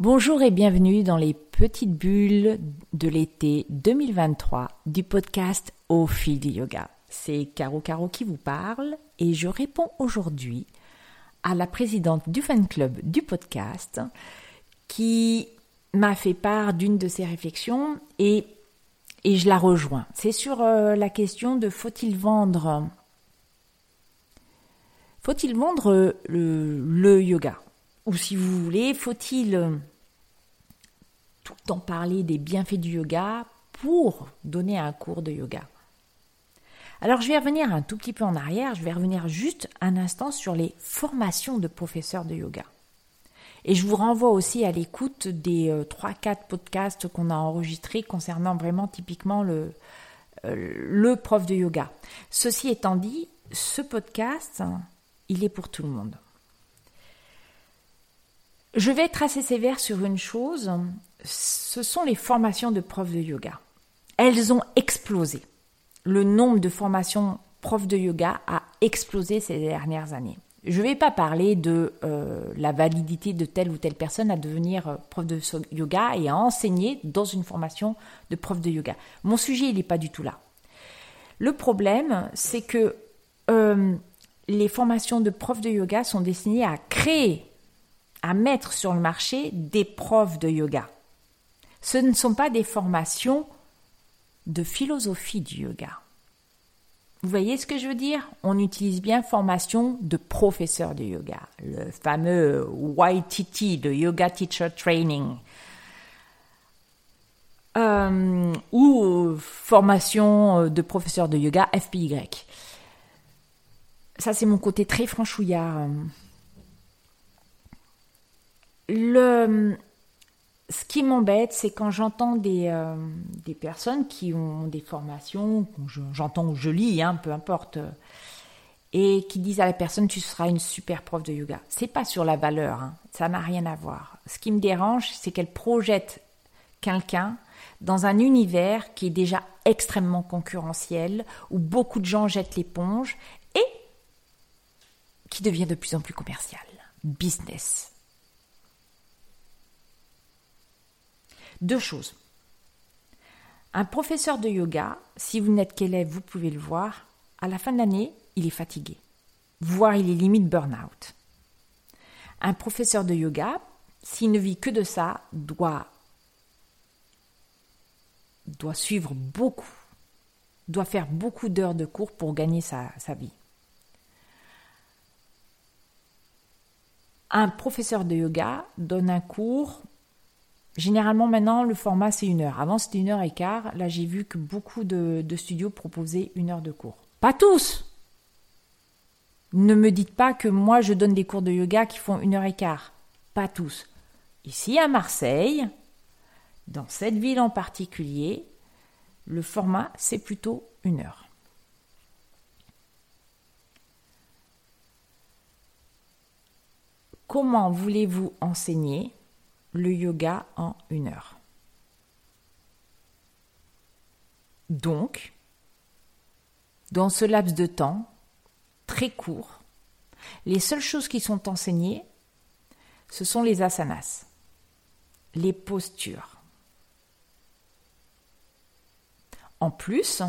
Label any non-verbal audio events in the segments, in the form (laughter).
Bonjour et bienvenue dans les petites bulles de l'été 2023 du podcast Au fil du yoga. C'est Caro Caro qui vous parle et je réponds aujourd'hui à la présidente du fan club du podcast qui m'a fait part d'une de ses réflexions et, je la rejoins. C'est sur euh, la question de faut-il vendre faut-il vendre le, le yoga? Ou si vous voulez, faut-il tout le temps parler des bienfaits du yoga pour donner un cours de yoga alors je vais revenir un tout petit peu en arrière, je vais revenir juste un instant sur les formations de professeurs de yoga. Et je vous renvoie aussi à l'écoute des 3-4 euh, podcasts qu'on a enregistrés concernant vraiment typiquement le, euh, le prof de yoga. Ceci étant dit, ce podcast, il est pour tout le monde. Je vais être assez sévère sur une chose, ce sont les formations de profs de yoga. Elles ont explosé. Le nombre de formations profs de yoga a explosé ces dernières années. Je ne vais pas parler de euh, la validité de telle ou telle personne à devenir euh, prof de yoga et à enseigner dans une formation de prof de yoga. Mon sujet, il n'est pas du tout là. Le problème, c'est que euh, les formations de profs de yoga sont destinées à créer à mettre sur le marché des profs de yoga. Ce ne sont pas des formations de philosophie du yoga. Vous voyez ce que je veux dire? On utilise bien formation de professeur de yoga, le fameux YTT, le Yoga Teacher Training, euh, ou formation de professeur de yoga FPY. Ça, c'est mon côté très franchouillard le, ce qui m'embête, c'est quand j'entends des, euh, personnes qui ont des formations, j'entends ou je lis, hein, peu importe, et qui disent à la personne tu seras une super prof de yoga. C'est pas sur la valeur, hein, ça n'a rien à voir. Ce qui me dérange, c'est qu'elle projette quelqu'un dans un univers qui est déjà extrêmement concurrentiel, où beaucoup de gens jettent l'éponge et qui devient de plus en plus commercial, business. Deux choses. Un professeur de yoga, si vous n'êtes qu'élève, vous pouvez le voir, à la fin de l'année, il est fatigué, voire il est limite burn-out. Un professeur de yoga, s'il ne vit que de ça, doit, doit suivre beaucoup, doit faire beaucoup d'heures de cours pour gagner sa, sa vie. Un professeur de yoga donne un cours Généralement, maintenant, le format, c'est une heure. Avant, c'était une heure et quart. Là, j'ai vu que beaucoup de, studios proposaient une heure de cours. Pas tous Ne me dites pas que moi, je donne des cours de yoga qui font une heure et quart. Pas tous. Ici, à Marseille, dans cette ville en particulier, le format, c'est plutôt une heure. Comment voulez-vous enseigner le yoga en une heure. Donc, dans ce laps de temps, très court, les seules choses qui sont enseignées, ce sont les asanas, les postures. En plus,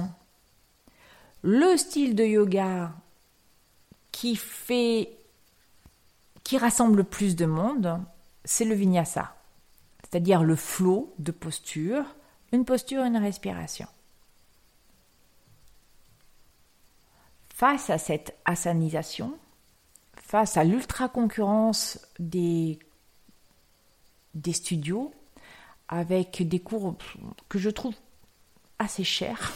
le style de yoga qui fait qui rassemble le plus de monde, c'est le vinyasa, c'est-à-dire le flot de posture, une posture, une respiration. Face à cette asanisation, face à l'ultra-concurrence des, des studios, avec des cours que je trouve assez chers.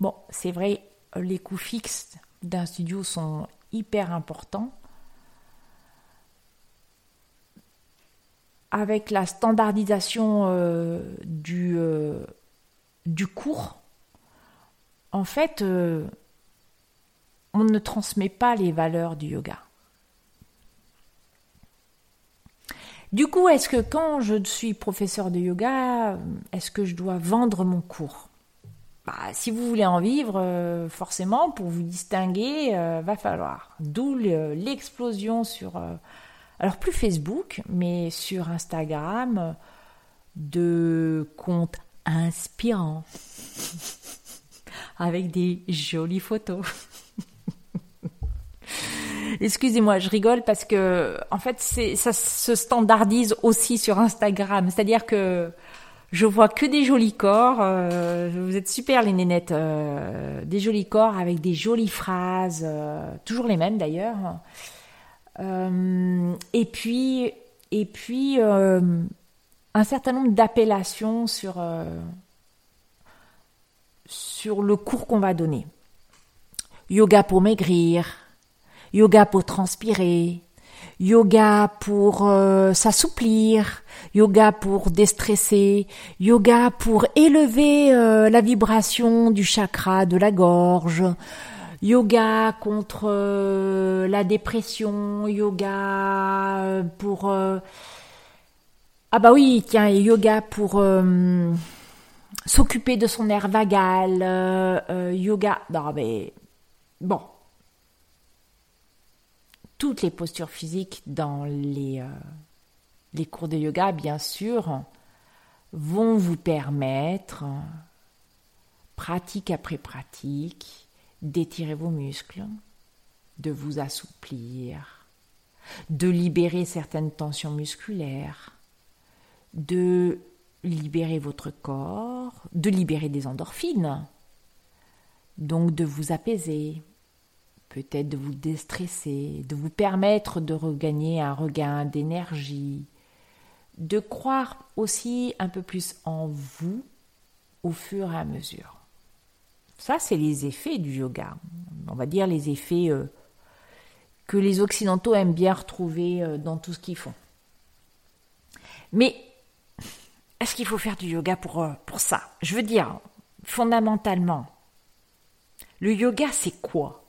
Bon, c'est vrai, les coûts fixes d'un studio sont hyper importants, avec la standardisation euh, du, euh, du cours, en fait, euh, on ne transmet pas les valeurs du yoga. Du coup, est-ce que quand je suis professeur de yoga, est-ce que je dois vendre mon cours? Bah, Si vous voulez en vivre, forcément, pour vous distinguer, va falloir. D'où l'explosion sur alors plus Facebook, mais sur Instagram, de comptes inspirants, (laughs) avec des jolies photos. (laughs) Excusez-moi, je rigole parce que en fait, ça se standardise aussi sur Instagram. C'est-à-dire que je vois que des jolis corps. Euh, vous êtes super les nénettes, euh, des jolis corps avec des jolies phrases, euh, toujours les mêmes d'ailleurs. Et puis, et puis un certain nombre d'appellations sur sur le cours qu'on va donner. Yoga pour maigrir, yoga pour transpirer, yoga pour euh, s'assouplir, yoga pour déstresser, yoga pour élever euh, la vibration du chakra de la gorge, yoga contre euh, la dépression, yoga pour... ah bah oui, tiens, yoga pour s'occuper de son air vagal, yoga... Non mais... Bon, toutes les postures physiques dans euh, les cours de yoga, bien sûr, vont vous permettre, pratique après pratique, d'étirer vos muscles, de vous assouplir, de libérer certaines tensions musculaires, de libérer votre corps, de libérer des endorphines, donc de vous apaiser, peut-être de vous déstresser, de vous permettre de regagner un regain d'énergie, de croire aussi un peu plus en vous au fur et à mesure. Ça, c'est les effets du yoga. On va dire les effets euh, que les Occidentaux aiment bien retrouver euh, dans tout ce qu'ils font. Mais est-ce qu'il faut faire du yoga pour, euh, pour ça? Je veux dire, fondamentalement, le yoga, c'est quoi?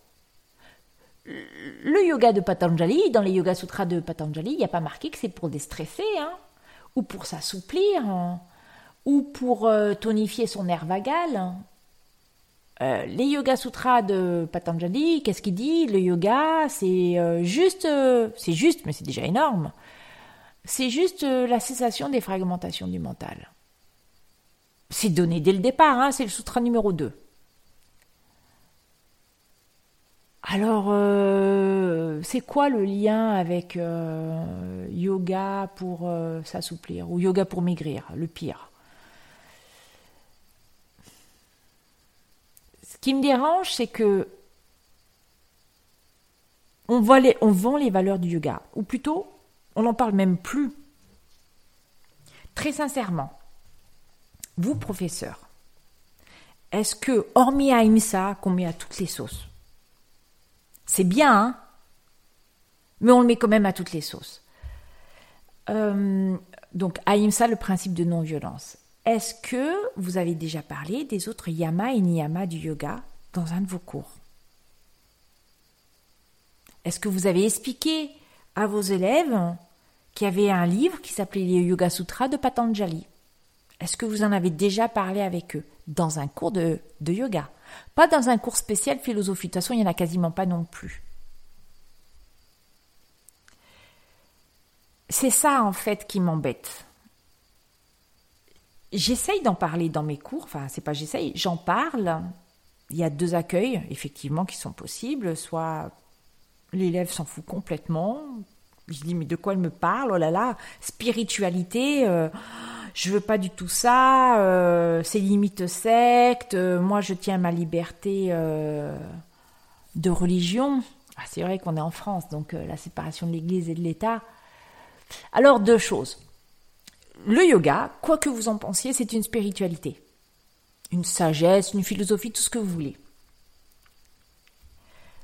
Le yoga de Patanjali, dans les Yoga Sutras de Patanjali, il n'y a pas marqué que c'est pour déstresser, hein, ou pour s'assouplir, hein, ou pour tonifier son nerf vagal. Hein. Euh, les Yoga Sutras de Patanjali, qu'est-ce qu'il dit? Le yoga, c'est euh, juste, c'est juste, mais c'est déjà énorme. C'est juste la cessation des fragmentations du mental. C'est donné dès le départ, c'est le sutra numéro 2. Alors, euh, c'est quoi le lien avec euh, yoga pour euh, s'assouplir? Ou yoga pour maigrir, le pire? Qui me dérange, c'est que on, vend les valeurs du yoga, ou plutôt, on n'en parle même plus. Très sincèrement, vous, professeurs, est-ce que, hormis Aïmsa, qu'on met à toutes les sauces, c'est bien, hein? Mais on le met quand même à toutes les sauces. Euh, donc, Ahimsa, le principe de non-violence. Est-ce que vous avez déjà parlé des autres yama et niyama du yoga dans un de vos cours? Est-ce que vous avez expliqué à vos élèves qu'il y avait un livre qui s'appelait les Yoga Sutras de Patanjali? Est-ce que vous en avez déjà parlé avec eux dans un cours de yoga? Pas dans un cours spécial philosophie. De toute façon, il n'y en a quasiment pas non plus. C'est ça, en fait, qui m'embête. J'essaye d'en parler dans mes cours. Enfin, c'est pas j'essaye, j'en parle. Il y a deux accueils, effectivement, qui sont possibles. Soit l'élève s'en fout complètement. Je dis, mais de quoi elle me parle? Oh là là, spiritualité. Euh, je veux pas du tout ça, euh, c'est limite secte, euh, moi je tiens ma liberté euh, de religion. Ah, c'est vrai qu'on est en France, donc la séparation de l'Église et de l'État. Alors deux choses. Le yoga, quoi que vous en pensiez, c'est une spiritualité, une sagesse, une philosophie, tout ce que vous voulez.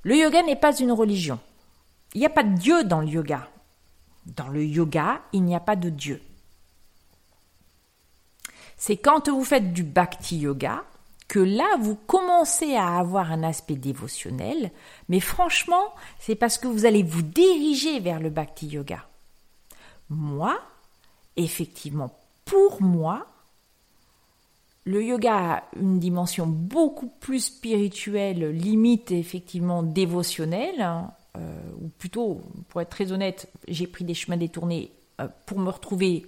Le yoga n'est pas une religion. Il n'y a pas de Dieu dans le yoga. Dans le yoga, il n'y a pas de Dieu c'est quand vous faites du bhakti yoga que là, vous commencez à avoir un aspect dévotionnel, mais franchement, c'est parce que vous allez vous diriger vers le bhakti yoga. Moi, effectivement, pour moi, le yoga a une dimension beaucoup plus spirituelle, limite effectivement dévotionnelle, hein, ou plutôt, pour être très honnête, j'ai pris des chemins détournés pour me retrouver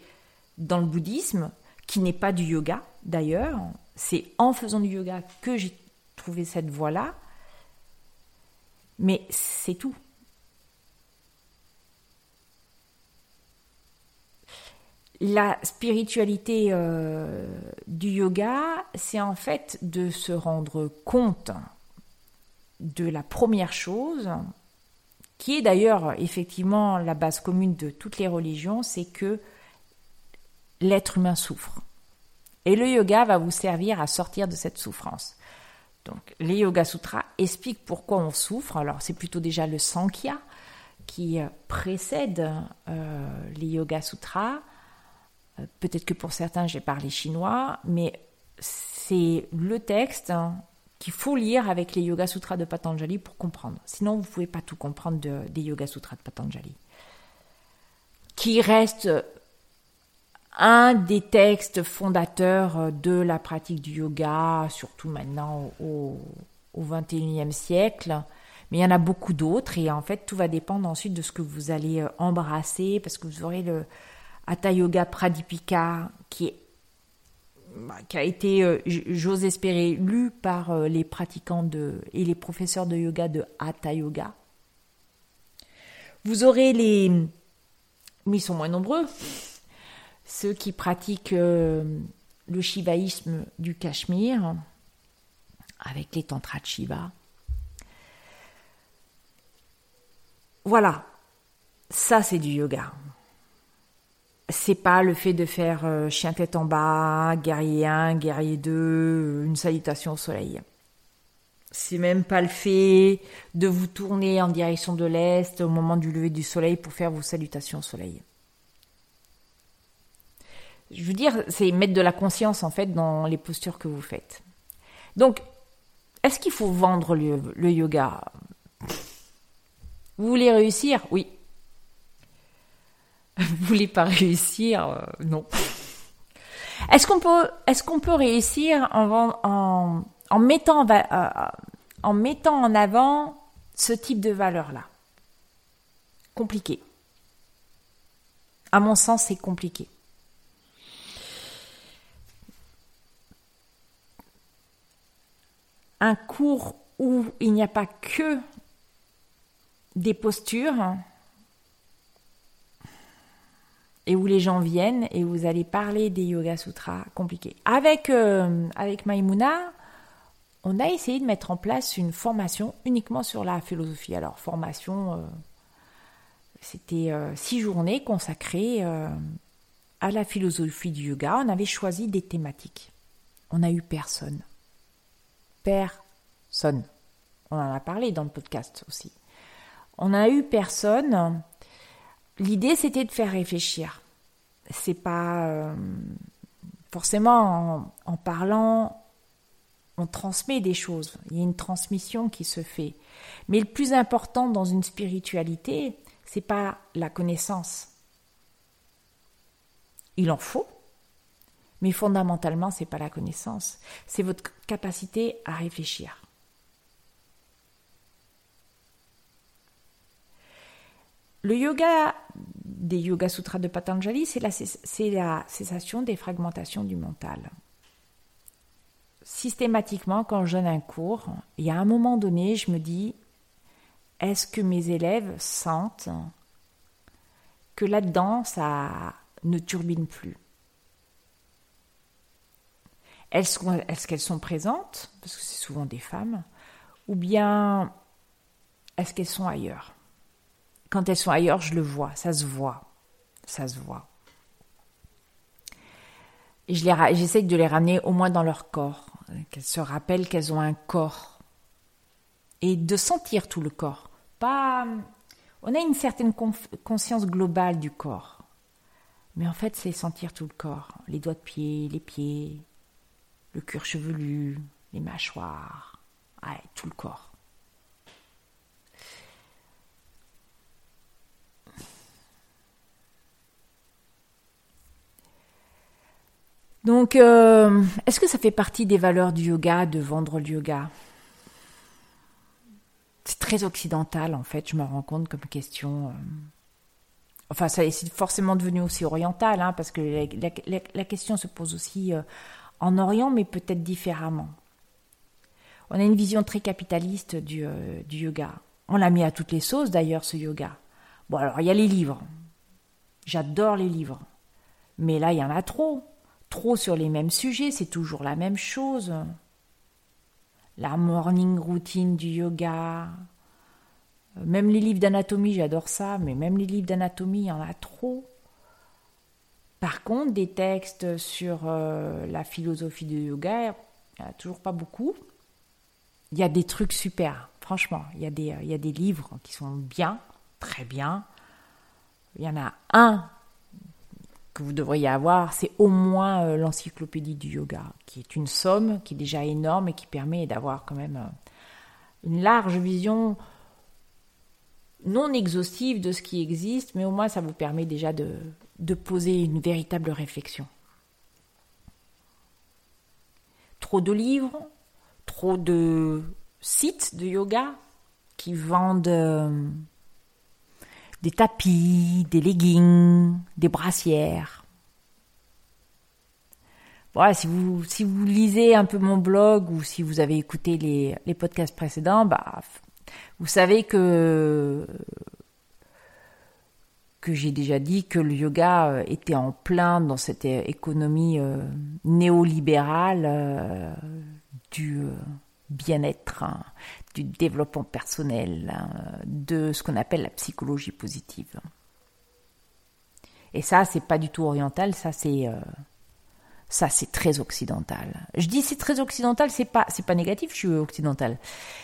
dans le bouddhisme, qui n'est pas du yoga d'ailleurs. C'est en faisant du yoga que j'ai trouvé cette voie-là. Mais c'est tout. La spiritualité euh, du yoga, c'est en fait de se rendre compte de la première chose, qui est d'ailleurs effectivement la base commune de toutes les religions, c'est que l'être humain souffre. Et le yoga va vous servir à sortir de cette souffrance. Donc, les Yoga Sutras expliquent pourquoi on souffre. Alors, c'est plutôt déjà le Sankhya qui euh, précède euh, les Yoga Sutras. Euh, peut-être que pour certains, j'ai parlé chinois, mais c'est le texte hein, qu'il faut lire avec les Yoga Sutras de Patanjali pour comprendre. Sinon, vous ne pouvez pas tout comprendre des Yoga Sutras de Patanjali. Qui reste un des textes fondateurs de la pratique du yoga, surtout maintenant au, 21e siècle. Mais il y en a beaucoup d'autres et en fait tout va dépendre ensuite de ce que vous allez euh, embrasser parce que vous aurez le Hatha Yoga Pradipika bah, qui a été, euh, j'ose espérer, lu par euh, les pratiquants de, et les professeurs de yoga de Hatha Yoga. Vous aurez les... Mais ils sont moins nombreux ceux qui pratiquent euh, le shivaïsme du Cachemire, avec les tantras de Shiva. Voilà, ça c'est du yoga. C'est pas le fait de faire euh, chien tête en bas, guerrier 1, guerrier 2, une salutation au soleil. C'est même pas le fait de vous tourner en direction de l'est au moment du lever du soleil pour faire vos salutations au soleil je veux dire, c'est mettre de la conscience en fait dans les postures que vous faites. Donc, est-ce qu'il faut vendre le, yoga? Vous voulez réussir? Oui. Vous voulez pas réussir euh, Non. Est-ce qu'on peut, est-ce qu'on peut réussir en, en, en, mettant, euh, en mettant en avant ce type de valeur-là? Compliqué. À mon sens, c'est compliqué. un cours où il n'y a pas que des postures et où les gens viennent et vous allez parler des Yoga Sutras compliqués. Avec, euh, avec on a essayé de mettre en place une formation uniquement sur la philosophie. Alors, formation, euh, c'était euh, six journées consacrées à la philosophie du yoga. On avait choisi des thématiques. On n'a eu personne. Personne. On en a parlé dans le podcast aussi. On n'a eu personne. L'idée, c'était de faire réfléchir. C'est pas euh, forcément en, parlant, on transmet des choses. Il y a une transmission qui se fait. Mais le plus important dans une spiritualité, c'est pas la connaissance. Il en faut, mais fondamentalement, c'est pas la connaissance, c'est votre capacité à réfléchir. Le yoga des Yoga Sutras de Patanjali, c'est la, cessation des fragmentations du mental. Systématiquement, quand je donne un cours, il y a un moment donné, je me dis, est-ce que mes élèves sentent que là-dedans, ça ne turbine plus? Est-ce qu'elles sont présentes, parce que c'est souvent des femmes, ou bien est-ce qu'elles sont ailleurs? Quand elles sont ailleurs, je le vois, ça se voit, ça se voit. J'essaie de les ramener au moins dans leur corps, qu'elles se rappellent qu'elles ont un corps, et de sentir tout le corps. Pas, on a une certaine conscience globale du corps, mais en fait, c'est sentir tout le corps, les doigts de pied, les pieds, le cuir chevelu, les mâchoires, tout le corps. Donc, euh, est-ce que ça fait partie des valeurs du yoga de vendre le yoga? C'est très occidental en fait, je me rends compte comme question. Euh. Enfin, ça c'est forcément devenu aussi oriental, hein, parce que la, question se pose aussi euh, en Orient, mais peut-être différemment. On a une vision très capitaliste du yoga. On l'a mis à toutes les sauces d'ailleurs, ce yoga. Bon, alors il y a les livres. J'adore les livres. Mais là, il y en a trop. Trop sur les mêmes sujets, c'est toujours la même chose la morning routine du yoga. Même les livres d'anatomie, j'adore ça, mais même les livres d'anatomie, il y en a trop. Par contre, des textes sur euh, la philosophie du yoga, il n'y a toujours pas beaucoup. Il y a des trucs super, franchement. Il y, a des, il y a des livres qui sont bien, très bien. Il y en a un vous devriez avoir, c'est au moins euh, l'encyclopédie du yoga, qui est une somme qui est déjà énorme et qui permet d'avoir quand même euh, une large vision non exhaustive de ce qui existe, mais au moins ça vous permet déjà de, de poser une véritable réflexion. Trop de livres, trop de sites de yoga qui vendent euh, des tapis, des leggings, des brassières. Voilà, si vous, si vous lisez un peu mon blog ou si vous avez écouté les, podcasts précédents, bah, vous savez que, que j'ai déjà dit que le yoga euh, était en plein dans cette économie euh, néolibérale euh, du bien-être, hein, du développement personnel, hein, de ce qu'on appelle la psychologie positive. Et ça, c'est pas du tout oriental, ça c'est euh, très occidental. Je dis c'est très occidental, c'est pas c'est pas négatif, je suis occidental.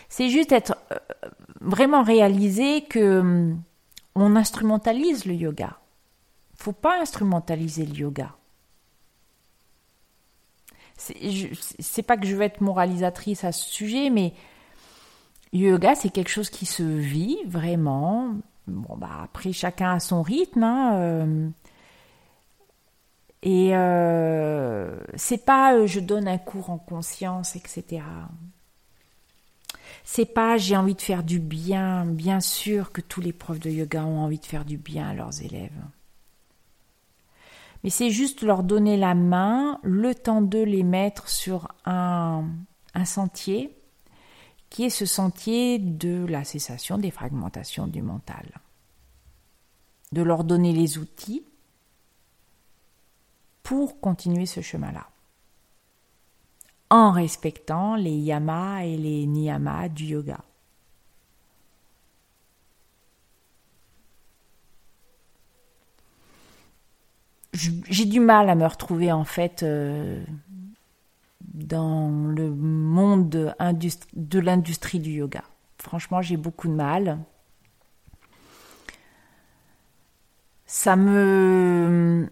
C'est juste être euh, vraiment réalisé que hum, instrumentalise le yoga. Faut pas instrumentaliser le yoga c'est pas que je veux être moralisatrice à ce sujet, mais yoga, c'est quelque chose qui se vit vraiment. Bon, bah, après, chacun a son rythme. Hein, euh, et euh, c'est pas euh, je donne un cours en conscience, etc. C'est pas j'ai envie de faire du bien. Bien sûr que tous les profs de yoga ont envie de faire du bien à leurs élèves mais c'est juste leur donner la main, le temps de les mettre sur un, un sentier qui est ce sentier de la cessation des fragmentations du mental. De leur donner les outils pour continuer ce chemin-là. En respectant les yamas et les niyamas du yoga. j'ai du mal à me retrouver en fait euh, dans le monde de l'industrie du yoga. Franchement, j'ai beaucoup de mal. Ça me...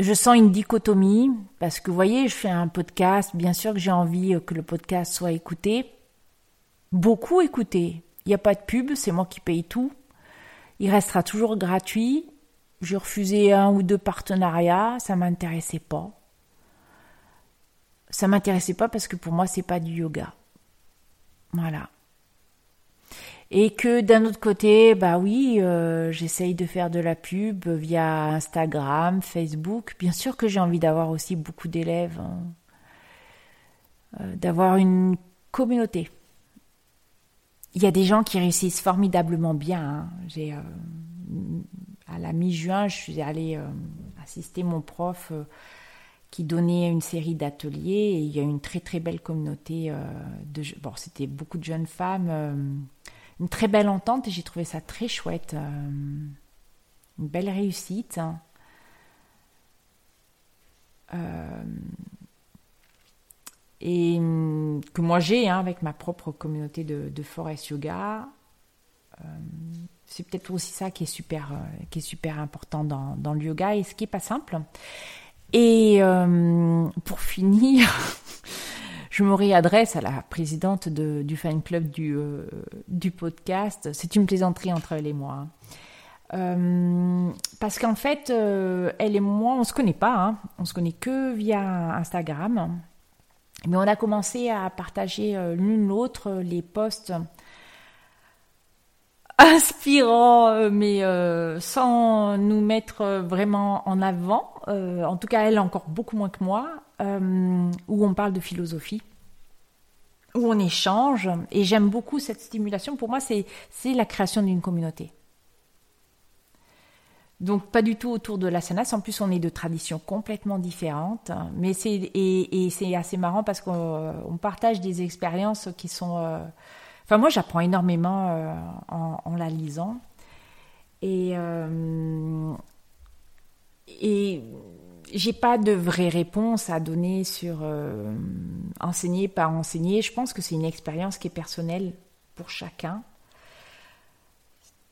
Je sens une dichotomie parce que vous voyez, je fais un podcast, bien sûr que j'ai envie que le podcast soit écouté, beaucoup écouté. Il n'y a pas de pub, c'est moi qui paye tout. Il restera toujours gratuit j'ai refusé un ou deux partenariats, ça m'intéressait pas. Ça m'intéressait pas parce que pour moi c'est pas du yoga. Voilà. Et que d'un autre côté, bah oui, euh, j'essaye de faire de la pub via Instagram, Facebook. Bien sûr que j'ai envie d'avoir aussi beaucoup d'élèves, hein. euh, d'avoir une communauté. Il y a des gens qui réussissent formidablement bien. Hein. J'ai euh, à la mi-juin, je suis allée assister mon prof qui donnait une série d'ateliers et il y a une très très belle communauté euh, de bon c'était beaucoup de jeunes femmes une très belle entente et j'ai trouvé ça très chouette une belle réussite et que moi j'ai hein, avec ma propre communauté de, forest yoga c'est peut-être aussi ça qui est super, euh, qui est super important dans, dans, le yoga et ce qui est pas simple. Et euh, pour finir, (laughs) je me réadresse à la présidente de, du fan club du, euh, du podcast. C'est une plaisanterie entre elle et moi. Hein. parce qu'en fait, elle et moi, on se connaît pas, hein. on se connaît que via Instagram. Mais on a commencé à partager l'une l'autre les posts inspirant, euh, mais euh, sans nous mettre vraiment en avant. en tout cas, elle encore beaucoup moins que moi, où on parle de philosophie, où on échange. Et j'aime beaucoup cette stimulation. Pour moi, c'est la création d'une communauté. Donc pas du tout autour de la sanas. En plus, on est de traditions complètement différentes. Mais c'est et, c'est assez marrant parce qu'on partage des expériences qui sont. Euh, enfin, moi, j'apprends énormément euh, en, la lisant. Et euh, et j'ai pas de vraie réponse à donner sur enseigner, pas enseigner. Je pense que c'est une expérience qui est personnelle pour chacun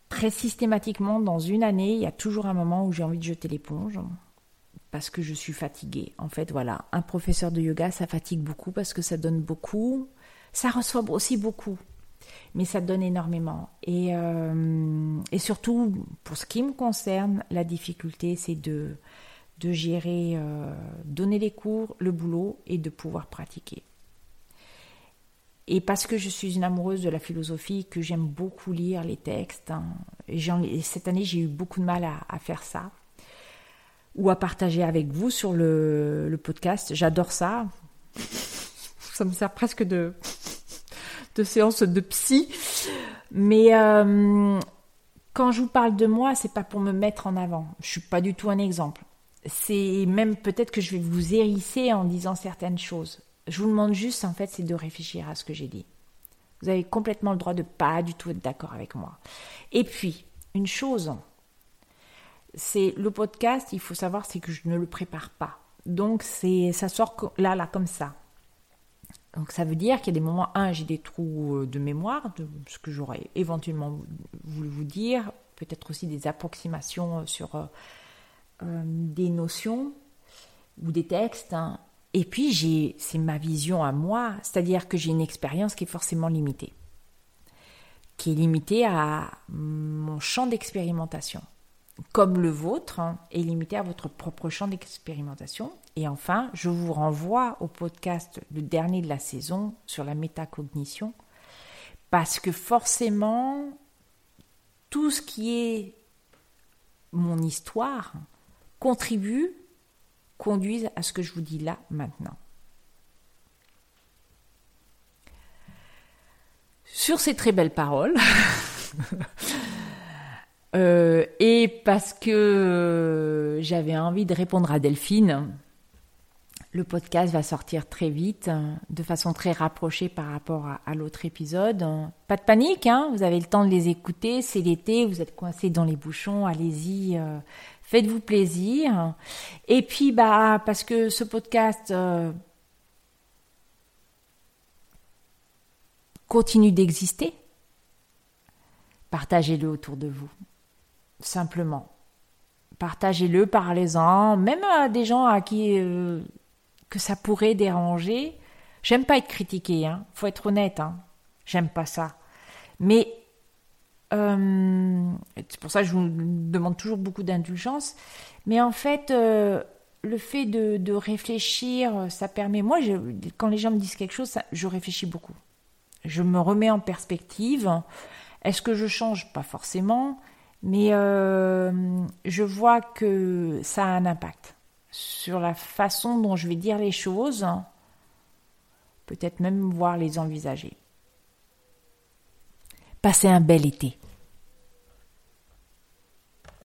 très systématiquement, dans une année, il y a toujours un moment où j'ai envie de jeter l'éponge parce que je suis fatiguée. En fait, voilà, un professeur de yoga, ça fatigue beaucoup parce que ça donne beaucoup, ça reçoit aussi beaucoup, mais ça donne énormément. Et, euh, et surtout, pour ce qui me concerne, la difficulté, c'est de, de gérer, euh, donner les cours, le boulot et de pouvoir pratiquer. Et parce que je suis une amoureuse de la philosophie, que j'aime beaucoup lire les textes, hein, et, cette année j'ai eu beaucoup de mal à, faire ça, ou à partager avec vous sur le, podcast. J'adore ça. Ça me sert presque de, de de psy. Mais euh, quand je vous parle de moi, c'est pas pour me mettre en avant. Je suis pas du tout un exemple. C'est même peut-être que je vais vous hérisser en disant certaines choses. Je vous demande juste, en fait, c'est de réfléchir à ce que j'ai dit. Vous avez complètement le droit de pas du tout être d'accord avec moi. Et puis, une chose, c'est le podcast, il faut savoir, c'est que je ne le prépare pas. Donc, c'est, ça sort là, là, comme ça. Donc, ça veut dire qu'il y a des moments, un, j'ai des trous euh, de mémoire, de ce que j'aurais éventuellement voulu vous dire, peut-être aussi des approximations euh, sur euh, des notions ou des textes, hein. Et puis, j'ai, c'est ma vision à moi, c'est-à-dire que j'ai une expérience qui est forcément limitée, qui est limitée à mon champ d'expérimentation, comme le vôtre hein, est limité à votre propre champ d'expérimentation. Et enfin, je vous renvoie au podcast, le dernier de la saison, sur la métacognition, parce que forcément, tout ce qui est mon histoire contribue conduisent à ce que je vous dis là maintenant. Sur ces très belles paroles, (laughs) euh, et parce que euh, j'avais envie de répondre à Delphine, le podcast va sortir très vite, de façon très rapprochée par rapport à, l'autre épisode. Pas de panique, hein, vous avez le temps de les écouter, c'est l'été, vous êtes coincés dans les bouchons, allez-y, euh, Faites-vous plaisir. Et puis, bah, parce que ce podcast continue d'exister, partagez-le autour de vous. Simplement. Partagez-le, parlez-en, même à des gens à qui euh, que ça pourrait déranger. J'aime pas être critiqué, hein. Faut être honnête, hein. J'aime pas ça. Mais euh, c'est pour ça que je vous demande toujours beaucoup d'indulgence. Mais en fait, euh, le fait de, réfléchir, ça permet. Moi, quand les gens me disent quelque chose, je réfléchis beaucoup. Je me remets en perspective. Est-ce que je change? Pas forcément. Mais euh, je vois que ça a un impact sur la façon dont je vais dire les choses, peut-être même voir les envisager. Passez un bel été.